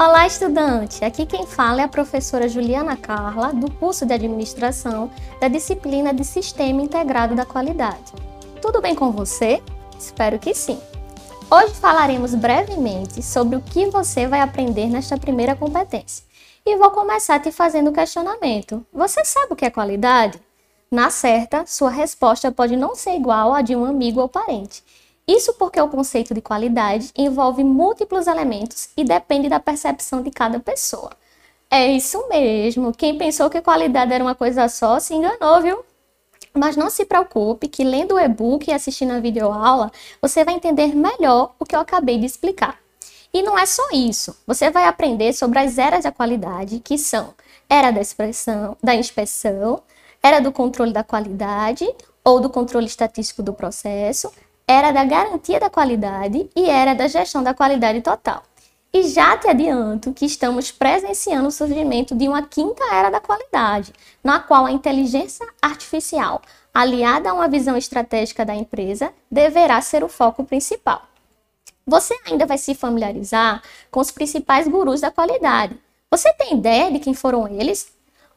Olá, estudante! Aqui quem fala é a professora Juliana Carla, do curso de Administração da disciplina de Sistema Integrado da Qualidade. Tudo bem com você? Espero que sim! Hoje falaremos brevemente sobre o que você vai aprender nesta primeira competência. E vou começar te fazendo o questionamento. Você sabe o que é qualidade? Na certa, sua resposta pode não ser igual à de um amigo ou parente. Isso porque o conceito de qualidade envolve múltiplos elementos e depende da percepção de cada pessoa. É isso mesmo, quem pensou que qualidade era uma coisa só se enganou, viu? Mas não se preocupe que lendo o e-book e assistindo a videoaula, você vai entender melhor o que eu acabei de explicar. E não é só isso, você vai aprender sobre as eras da qualidade, que são era da expressão, da inspeção, era do controle da qualidade ou do controle estatístico do processo, era da garantia da qualidade e era da gestão da qualidade total. E já te adianto que estamos presenciando o surgimento de uma quinta era da qualidade, na qual a inteligência artificial, aliada a uma visão estratégica da empresa, deverá ser o foco principal. Você ainda vai se familiarizar com os principais gurus da qualidade. Você tem ideia de quem foram eles?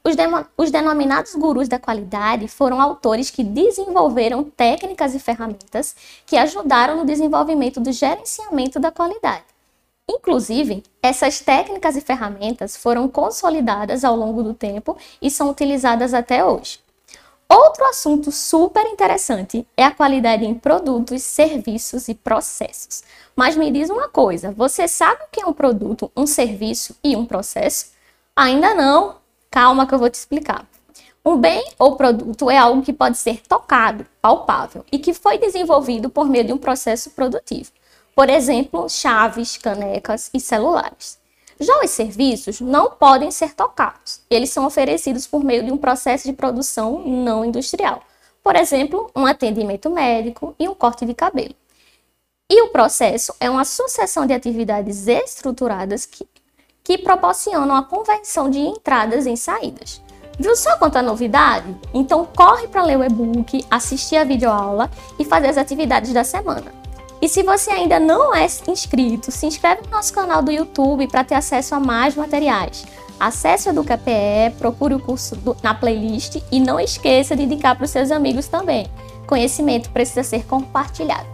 Os, os, denominados gurus da qualidade foram autores que desenvolveram técnicas e ferramentas que ajudaram no desenvolvimento do gerenciamento da qualidade. Inclusive, essas técnicas e ferramentas foram consolidadas ao longo do tempo e são utilizadas até hoje. Outro assunto super interessante é a qualidade em produtos, serviços e processos. Mas me diz uma coisa: você sabe o que é um produto, um serviço e um processo? Ainda não, Calma que eu vou te explicar. Um bem ou produto é algo que pode ser tocado, palpável e que foi desenvolvido por meio de um processo produtivo. Por exemplo, chaves, canecas e celulares. Já os serviços não podem ser tocados. Eles são oferecidos por meio de um processo de produção não industrial. Por exemplo, um atendimento médico e um corte de cabelo. E o processo é uma sucessão de atividades estruturadas que que proporcionam a conversão de entradas em saídas. Viu só quanta novidade? Então corre para ler o e-book, assistir a videoaula e fazer as atividades da semana. E se você ainda não é inscrito, se inscreve no nosso canal do YouTube para ter acesso a mais materiais. Acesse o EducaPE, procure o curso do, na playlist e não esqueça de indicar para os seus amigos também. Conhecimento precisa ser compartilhado.